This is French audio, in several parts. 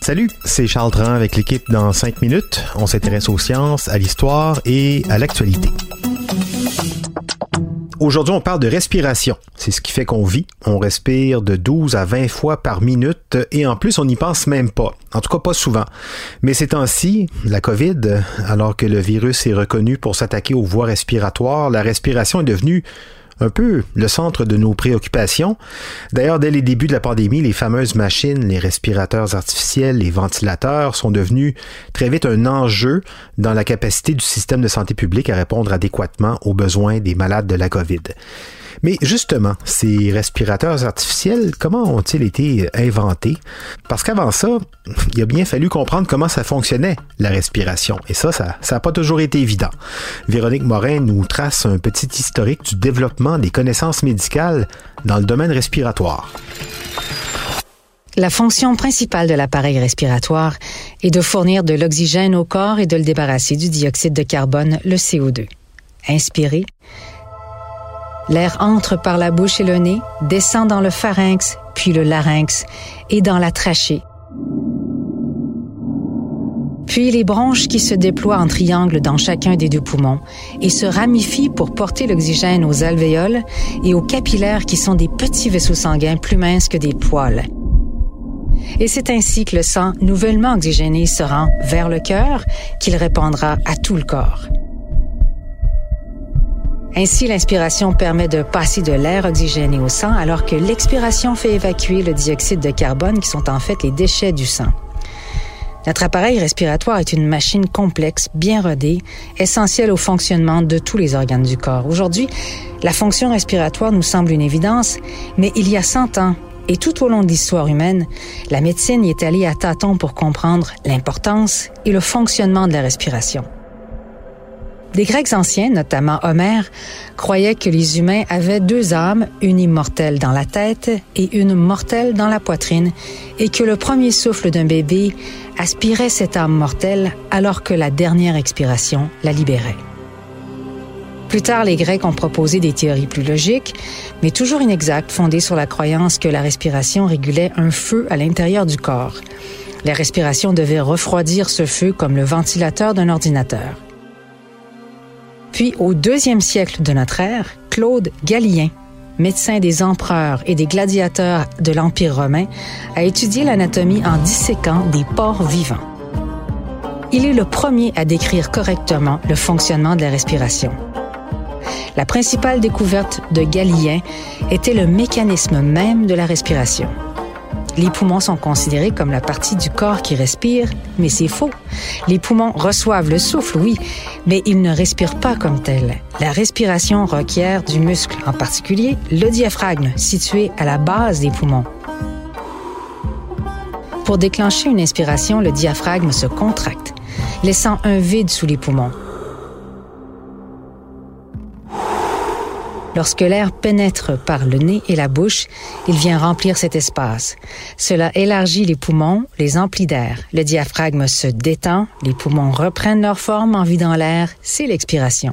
Salut, c'est Charles Tran avec l'équipe dans 5 minutes. On s'intéresse aux sciences, à l'histoire et à l'actualité. Aujourd'hui, on parle de respiration. C'est ce qui fait qu'on vit. On respire de 12 à 20 fois par minute et en plus, on n'y pense même pas. En tout cas, pas souvent. Mais ces temps-ci, la COVID, alors que le virus est reconnu pour s'attaquer aux voies respiratoires, la respiration est devenue un peu le centre de nos préoccupations. D'ailleurs, dès les débuts de la pandémie, les fameuses machines, les respirateurs artificiels, les ventilateurs sont devenus très vite un enjeu dans la capacité du système de santé publique à répondre adéquatement aux besoins des malades de la COVID. Mais justement, ces respirateurs artificiels, comment ont-ils été inventés? Parce qu'avant ça, il a bien fallu comprendre comment ça fonctionnait, la respiration. Et ça, ça n'a pas toujours été évident. Véronique Morin nous trace un petit historique du développement des connaissances médicales dans le domaine respiratoire. La fonction principale de l'appareil respiratoire est de fournir de l'oxygène au corps et de le débarrasser du dioxyde de carbone, le CO2. Inspirer, L'air entre par la bouche et le nez, descend dans le pharynx, puis le larynx et dans la trachée. Puis les bronches qui se déploient en triangle dans chacun des deux poumons et se ramifient pour porter l'oxygène aux alvéoles et aux capillaires qui sont des petits vaisseaux sanguins plus minces que des poils. Et c'est ainsi que le sang nouvellement oxygéné se rend vers le cœur qu'il répandra à tout le corps. Ainsi, l'inspiration permet de passer de l'air oxygéné au sang, alors que l'expiration fait évacuer le dioxyde de carbone, qui sont en fait les déchets du sang. Notre appareil respiratoire est une machine complexe, bien rodée, essentielle au fonctionnement de tous les organes du corps. Aujourd'hui, la fonction respiratoire nous semble une évidence, mais il y a 100 ans, et tout au long de l'histoire humaine, la médecine y est allée à tâtons pour comprendre l'importance et le fonctionnement de la respiration. Les Grecs anciens, notamment Homère, croyaient que les humains avaient deux âmes, une immortelle dans la tête et une mortelle dans la poitrine, et que le premier souffle d'un bébé aspirait cette âme mortelle alors que la dernière expiration la libérait. Plus tard, les Grecs ont proposé des théories plus logiques, mais toujours inexactes, fondées sur la croyance que la respiration régulait un feu à l'intérieur du corps. La respiration devait refroidir ce feu comme le ventilateur d'un ordinateur. Puis, au deuxième siècle de notre ère, Claude Gallien, médecin des empereurs et des gladiateurs de l'Empire romain, a étudié l'anatomie en disséquant des porcs vivants. Il est le premier à décrire correctement le fonctionnement de la respiration. La principale découverte de Galien était le mécanisme même de la respiration. Les poumons sont considérés comme la partie du corps qui respire, mais c'est faux. Les poumons reçoivent le souffle, oui, mais ils ne respirent pas comme tel. La respiration requiert du muscle, en particulier le diaphragme, situé à la base des poumons. Pour déclencher une inspiration, le diaphragme se contracte, laissant un vide sous les poumons. Lorsque l'air pénètre par le nez et la bouche, il vient remplir cet espace. Cela élargit les poumons, les emplit d'air. Le diaphragme se détend, les poumons reprennent leur forme en vidant l'air, c'est l'expiration.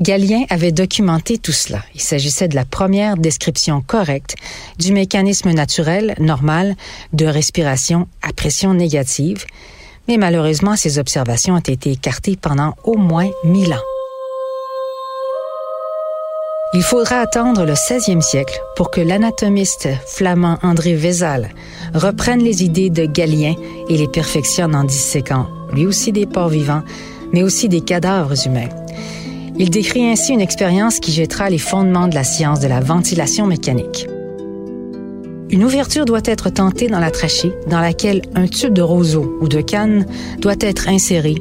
Galien avait documenté tout cela. Il s'agissait de la première description correcte du mécanisme naturel, normal, de respiration à pression négative, mais malheureusement, ces observations ont été écartées pendant au moins mille ans. Il faudra attendre le 16e siècle pour que l'anatomiste flamand André Vézal reprenne les idées de Galien et les perfectionne en disséquant, lui aussi des porcs vivants, mais aussi des cadavres humains. Il décrit ainsi une expérience qui jettera les fondements de la science de la ventilation mécanique. Une ouverture doit être tentée dans la trachée, dans laquelle un tube de roseau ou de canne doit être inséré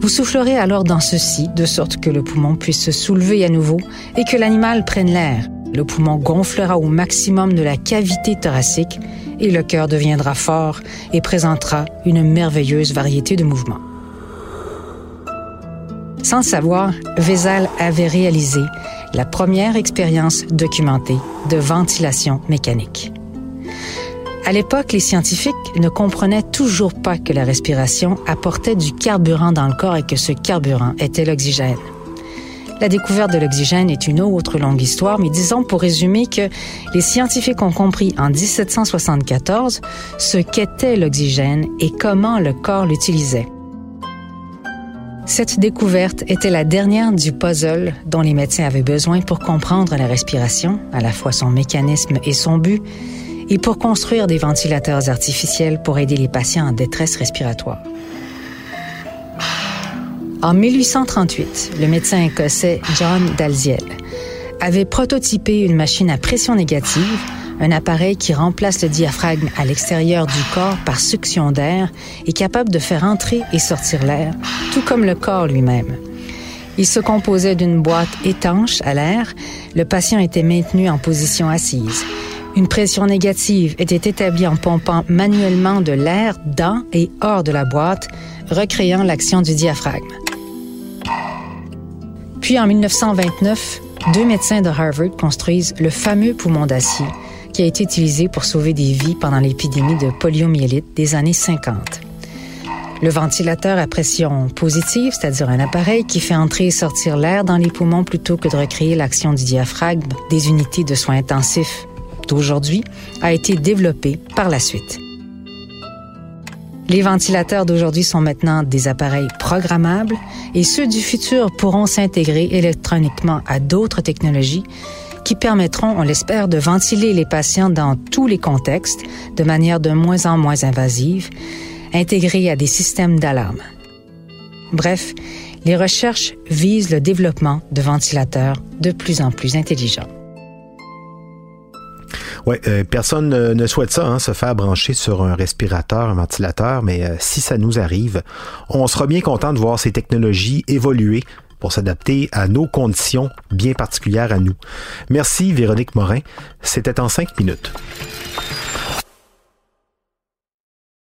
vous soufflerez alors dans ceci, de sorte que le poumon puisse se soulever à nouveau et que l'animal prenne l'air. le poumon gonflera au maximum de la cavité thoracique et le cœur deviendra fort et présentera une merveilleuse variété de mouvements. Sans savoir, Vézal avait réalisé la première expérience documentée de ventilation mécanique. À l'époque, les scientifiques ne comprenaient toujours pas que la respiration apportait du carburant dans le corps et que ce carburant était l'oxygène. La découverte de l'oxygène est une autre longue histoire, mais disons pour résumer que les scientifiques ont compris en 1774 ce qu'était l'oxygène et comment le corps l'utilisait. Cette découverte était la dernière du puzzle dont les médecins avaient besoin pour comprendre la respiration, à la fois son mécanisme et son but, et pour construire des ventilateurs artificiels pour aider les patients en détresse respiratoire. En 1838, le médecin écossais John Dalziel avait prototypé une machine à pression négative un appareil qui remplace le diaphragme à l'extérieur du corps par succion d'air est capable de faire entrer et sortir l'air, tout comme le corps lui-même. Il se composait d'une boîte étanche à l'air. Le patient était maintenu en position assise. Une pression négative était établie en pompant manuellement de l'air dans et hors de la boîte, recréant l'action du diaphragme. Puis en 1929, deux médecins de Harvard construisent le fameux poumon d'acier qui a été utilisé pour sauver des vies pendant l'épidémie de poliomyélite des années 50. Le ventilateur à pression positive, c'est-à-dire un appareil qui fait entrer et sortir l'air dans les poumons plutôt que de recréer l'action du diaphragme des unités de soins intensifs d'aujourd'hui, a été développé par la suite. Les ventilateurs d'aujourd'hui sont maintenant des appareils programmables et ceux du futur pourront s'intégrer électroniquement à d'autres technologies qui permettront, on l'espère, de ventiler les patients dans tous les contextes de manière de moins en moins invasive, intégrés à des systèmes d'alarme. Bref, les recherches visent le développement de ventilateurs de plus en plus intelligents. Oui, euh, personne ne souhaite ça, hein, se faire brancher sur un respirateur, un ventilateur, mais euh, si ça nous arrive, on sera bien content de voir ces technologies évoluer pour s'adapter à nos conditions bien particulières à nous. Merci Véronique Morin. C'était en cinq minutes.